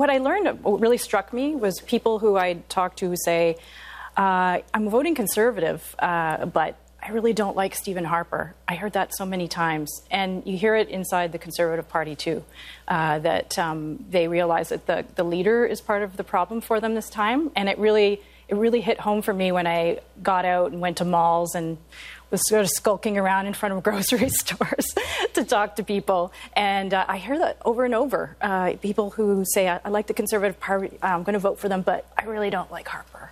what I learned, what really struck me, was people who I talked to who say, uh, "I'm voting conservative, uh, but I really don't like Stephen Harper." I heard that so many times, and you hear it inside the Conservative Party too. Uh, that um, they realize that the the leader is part of the problem for them this time, and it really it really hit home for me when I got out and went to malls and was sort of skulking around in front of grocery stores to talk to people. And uh, I hear that over and over. Uh, people who say, I, I, like the Conservative Party, I'm going to vote for them, but I really don't like Harper.